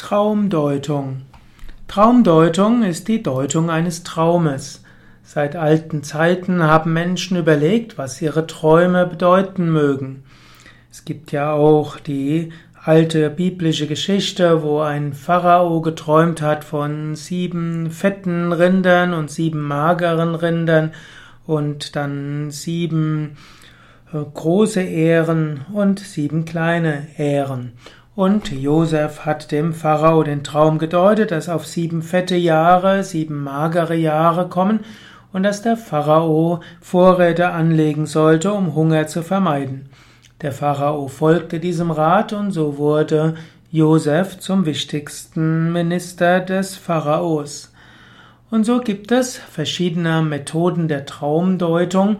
Traumdeutung. Traumdeutung ist die Deutung eines Traumes. Seit alten Zeiten haben Menschen überlegt, was ihre Träume bedeuten mögen. Es gibt ja auch die alte biblische Geschichte, wo ein Pharao geträumt hat von sieben fetten Rindern und sieben mageren Rindern und dann sieben äh, große Ähren und sieben kleine Ähren. Und Josef hat dem Pharao den Traum gedeutet, dass auf sieben fette Jahre, sieben magere Jahre kommen und dass der Pharao Vorräte anlegen sollte, um Hunger zu vermeiden. Der Pharao folgte diesem Rat und so wurde Josef zum wichtigsten Minister des Pharaos. Und so gibt es verschiedene Methoden der Traumdeutung.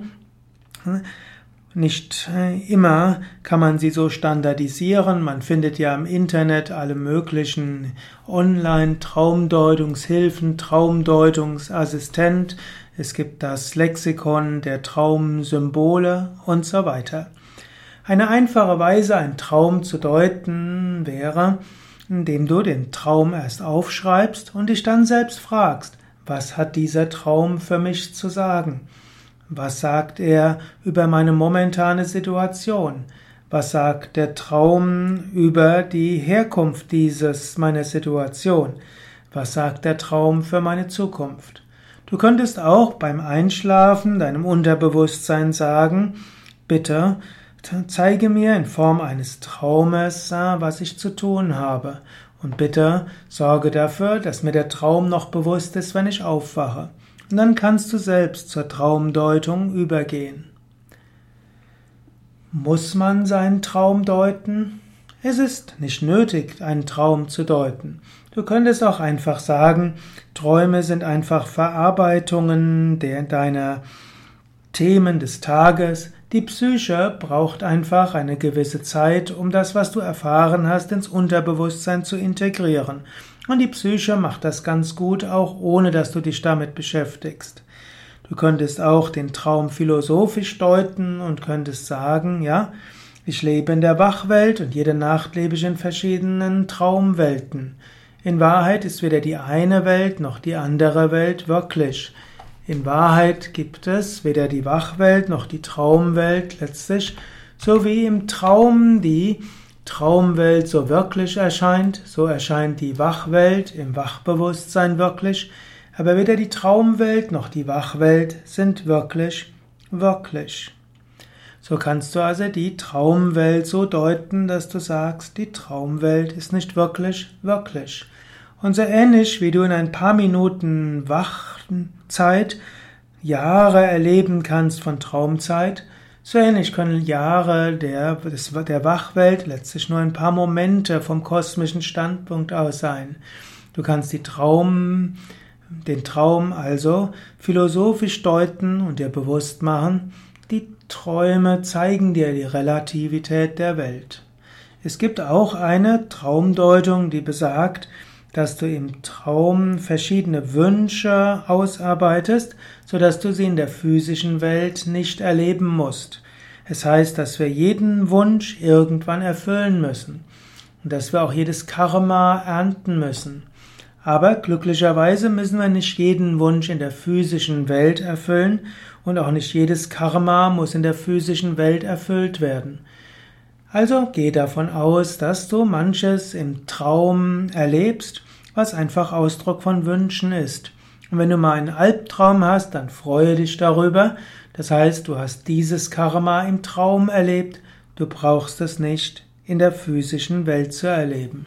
Nicht äh, immer kann man sie so standardisieren. Man findet ja im Internet alle möglichen Online-Traumdeutungshilfen, Traumdeutungsassistent. Es gibt das Lexikon der Traumsymbole und so weiter. Eine einfache Weise, einen Traum zu deuten, wäre, indem du den Traum erst aufschreibst und dich dann selbst fragst, was hat dieser Traum für mich zu sagen? Was sagt er über meine momentane Situation? Was sagt der Traum über die Herkunft dieses meiner Situation? Was sagt der Traum für meine Zukunft? Du könntest auch beim Einschlafen deinem Unterbewusstsein sagen, bitte zeige mir in Form eines Traumes, was ich zu tun habe. Und bitte sorge dafür, dass mir der Traum noch bewusst ist, wenn ich aufwache. Und dann kannst du selbst zur Traumdeutung übergehen. Muss man seinen Traum deuten? Es ist nicht nötig, einen Traum zu deuten. Du könntest auch einfach sagen, Träume sind einfach Verarbeitungen der, deiner Themen des Tages. Die Psyche braucht einfach eine gewisse Zeit, um das, was du erfahren hast, ins Unterbewusstsein zu integrieren. Und die Psyche macht das ganz gut, auch ohne dass du dich damit beschäftigst. Du könntest auch den Traum philosophisch deuten und könntest sagen, ja, ich lebe in der Wachwelt und jede Nacht lebe ich in verschiedenen Traumwelten. In Wahrheit ist weder die eine Welt noch die andere Welt wirklich. In Wahrheit gibt es weder die Wachwelt noch die Traumwelt letztlich, so wie im Traum die Traumwelt so wirklich erscheint, so erscheint die Wachwelt im Wachbewusstsein wirklich, aber weder die Traumwelt noch die Wachwelt sind wirklich wirklich. So kannst du also die Traumwelt so deuten, dass du sagst, die Traumwelt ist nicht wirklich wirklich. Und so ähnlich wie du in ein paar Minuten Wachzeit Jahre erleben kannst von Traumzeit, so ähnlich können Jahre der, der Wachwelt letztlich nur ein paar Momente vom kosmischen Standpunkt aus sein. Du kannst die Traum, den Traum also philosophisch deuten und dir bewusst machen, die Träume zeigen dir die Relativität der Welt. Es gibt auch eine Traumdeutung, die besagt, dass du im Traum verschiedene Wünsche ausarbeitest, so dass du sie in der physischen Welt nicht erleben musst. Es heißt, dass wir jeden Wunsch irgendwann erfüllen müssen und dass wir auch jedes Karma ernten müssen. Aber glücklicherweise müssen wir nicht jeden Wunsch in der physischen Welt erfüllen und auch nicht jedes Karma muss in der physischen Welt erfüllt werden. Also geh davon aus, dass du manches im Traum erlebst, was einfach Ausdruck von Wünschen ist. Und wenn du mal einen Albtraum hast, dann freue dich darüber. Das heißt, du hast dieses Karma im Traum erlebt, du brauchst es nicht in der physischen Welt zu erleben.